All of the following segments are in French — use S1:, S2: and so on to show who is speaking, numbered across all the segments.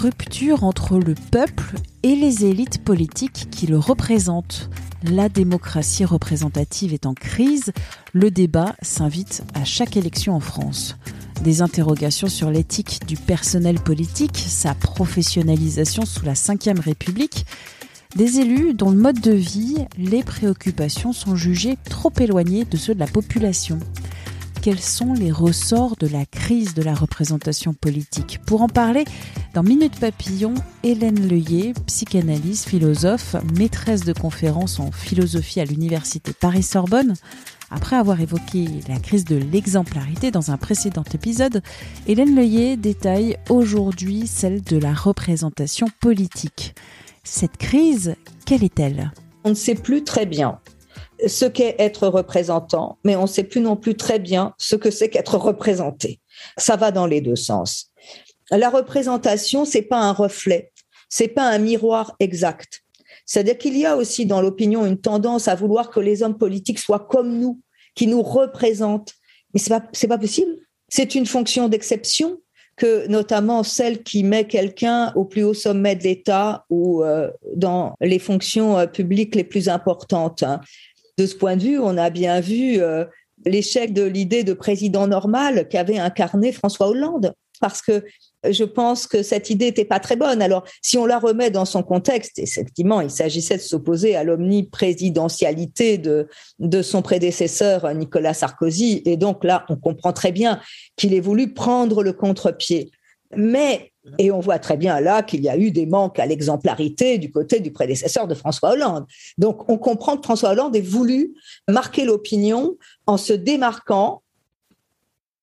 S1: Rupture entre le peuple et les élites politiques qui le représentent. La démocratie représentative est en crise. Le débat s'invite à chaque élection en France. Des interrogations sur l'éthique du personnel politique, sa professionnalisation sous la Ve République, des élus dont le mode de vie, les préoccupations sont jugées trop éloignées de ceux de la population. Quels sont les ressorts de la crise de la représentation politique Pour en parler, dans Minute Papillon, Hélène Leuillet, psychanalyste, philosophe, maîtresse de conférences en philosophie à l'université Paris-Sorbonne. Après avoir évoqué la crise de l'exemplarité dans un précédent épisode, Hélène Leuillet détaille aujourd'hui celle de la représentation politique. Cette crise, quelle est-elle?
S2: On ne sait plus très bien ce qu'est être représentant, mais on ne sait plus non plus très bien ce que c'est qu'être représenté. Ça va dans les deux sens. La représentation, c'est pas un reflet, c'est pas un miroir exact. C'est-à-dire qu'il y a aussi dans l'opinion une tendance à vouloir que les hommes politiques soient comme nous, qui nous représentent. Mais c'est pas, pas possible. C'est une fonction d'exception que notamment celle qui met quelqu'un au plus haut sommet de l'État ou euh, dans les fonctions euh, publiques les plus importantes. De ce point de vue, on a bien vu euh, l'échec de l'idée de président normal qu'avait incarné François Hollande, parce que je pense que cette idée n'était pas très bonne. Alors, si on la remet dans son contexte, effectivement, il s'agissait de s'opposer à l'omniprésidentialité de, de son prédécesseur Nicolas Sarkozy, et donc là, on comprend très bien qu'il ait voulu prendre le contre-pied. Mais, et on voit très bien là qu'il y a eu des manques à l'exemplarité du côté du prédécesseur de François Hollande. Donc, on comprend que François Hollande ait voulu marquer l'opinion en se démarquant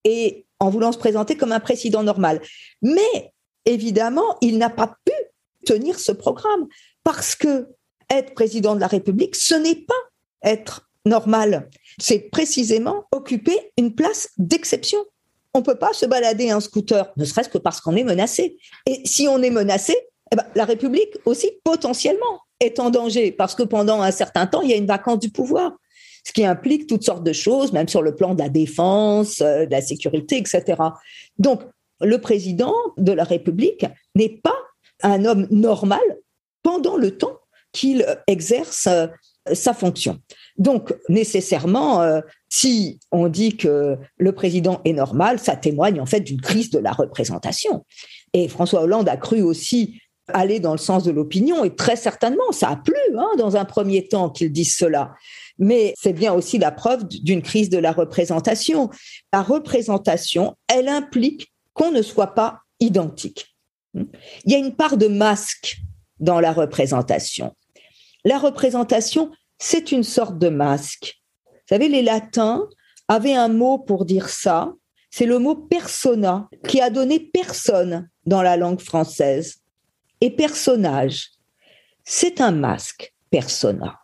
S2: et en voulant se présenter comme un président normal. Mais, évidemment, il n'a pas pu tenir ce programme parce que être président de la République, ce n'est pas être normal. C'est précisément occuper une place d'exception on peut pas se balader en scooter, ne serait-ce que parce qu'on est menacé. Et si on est menacé, eh ben, la République aussi potentiellement est en danger parce que pendant un certain temps, il y a une vacance du pouvoir, ce qui implique toutes sortes de choses, même sur le plan de la défense, euh, de la sécurité, etc. Donc, le président de la République n'est pas un homme normal pendant le temps qu'il exerce euh, sa fonction. Donc, nécessairement, euh, si on dit que le président est normal, ça témoigne en fait d'une crise de la représentation. Et François Hollande a cru aussi aller dans le sens de l'opinion, et très certainement, ça a plu hein, dans un premier temps qu'il dise cela. Mais c'est bien aussi la preuve d'une crise de la représentation. La représentation, elle implique qu'on ne soit pas identique. Il y a une part de masque dans la représentation. La représentation, c'est une sorte de masque. Vous savez, les latins avaient un mot pour dire ça, c'est le mot persona, qui a donné personne dans la langue française. Et personnage, c'est un masque, persona.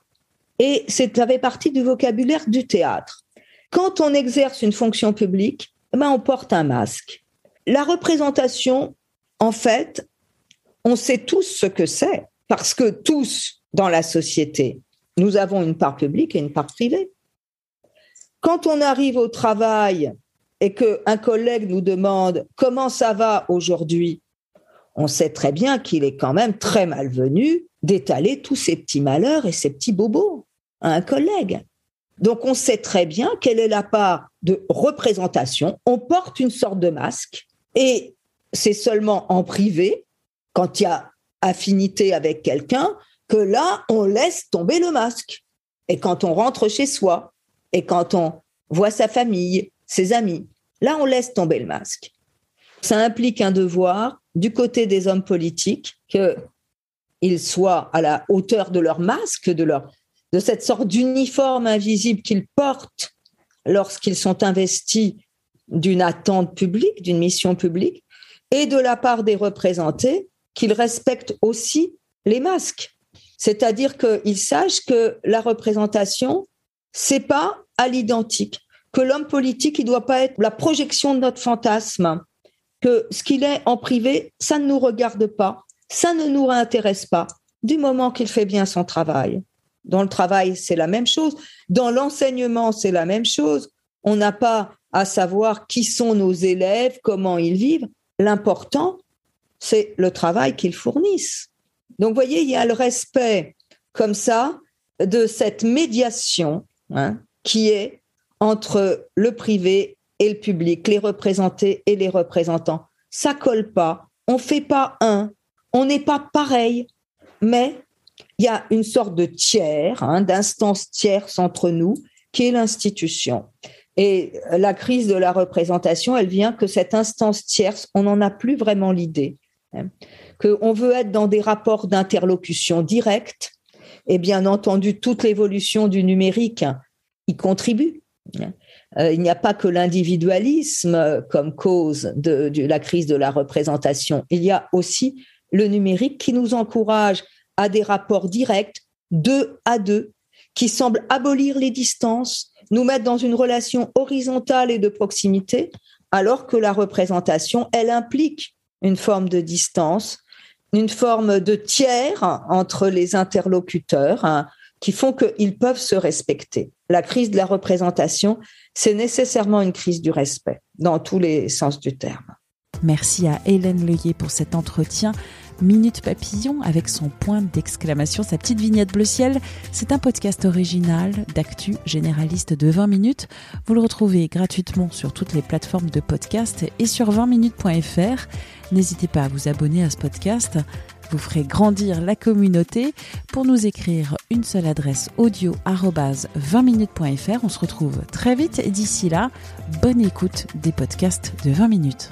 S2: Et ça fait partie du vocabulaire du théâtre. Quand on exerce une fonction publique, eh ben on porte un masque. La représentation, en fait, on sait tous ce que c'est, parce que tous, dans la société, nous avons une part publique et une part privée. Quand on arrive au travail et qu'un collègue nous demande comment ça va aujourd'hui, on sait très bien qu'il est quand même très malvenu d'étaler tous ses petits malheurs et ses petits bobos à un collègue. Donc on sait très bien quelle est la part de représentation. On porte une sorte de masque et c'est seulement en privé, quand il y a affinité avec quelqu'un, que là, on laisse tomber le masque. Et quand on rentre chez soi, et quand on voit sa famille, ses amis, là, on laisse tomber le masque. Ça implique un devoir du côté des hommes politiques qu'ils soient à la hauteur de leur masque, de, leur, de cette sorte d'uniforme invisible qu'ils portent lorsqu'ils sont investis d'une attente publique, d'une mission publique, et de la part des représentés qu'ils respectent aussi les masques. C'est-à-dire qu'ils sachent que la représentation, c'est pas à l'identique, que l'homme politique, il doit pas être la projection de notre fantasme, que ce qu'il est en privé, ça ne nous regarde pas, ça ne nous intéresse pas, du moment qu'il fait bien son travail. Dans le travail, c'est la même chose. Dans l'enseignement, c'est la même chose. On n'a pas à savoir qui sont nos élèves, comment ils vivent. L'important, c'est le travail qu'ils fournissent. Donc, vous voyez, il y a le respect comme ça de cette médiation hein, qui est entre le privé et le public, les représentés et les représentants. Ça colle pas. On fait pas un. On n'est pas pareil. Mais il y a une sorte de tiers, hein, d'instance tierce entre nous, qui est l'institution. Et la crise de la représentation, elle vient que cette instance tierce, on n'en a plus vraiment l'idée. Hein, qu'on veut être dans des rapports d'interlocution directe, et bien entendu, toute l'évolution du numérique y contribue. Hein. Euh, il n'y a pas que l'individualisme comme cause de, de, la crise de la représentation, il y a aussi le numérique qui nous encourage à des rapports directs, deux à deux, qui semblent abolir les distances, nous mettre dans une relation horizontale et de proximité, alors que la représentation, elle implique une forme de distance, une forme de tiers entre les interlocuteurs hein, qui font qu'ils peuvent se respecter. La crise de la représentation, c'est nécessairement une crise du respect dans tous les sens du terme.
S1: Merci à Hélène Leuillet pour cet entretien. Minute Papillon avec son point d'exclamation, sa petite vignette bleu ciel. C'est un podcast original d'actu généraliste de 20 minutes. Vous le retrouvez gratuitement sur toutes les plateformes de podcast et sur 20minutes.fr. N'hésitez pas à vous abonner à ce podcast. Vous ferez grandir la communauté. Pour nous écrire une seule adresse audio 20minutes.fr. On se retrouve très vite d'ici là, bonne écoute des podcasts de 20 minutes.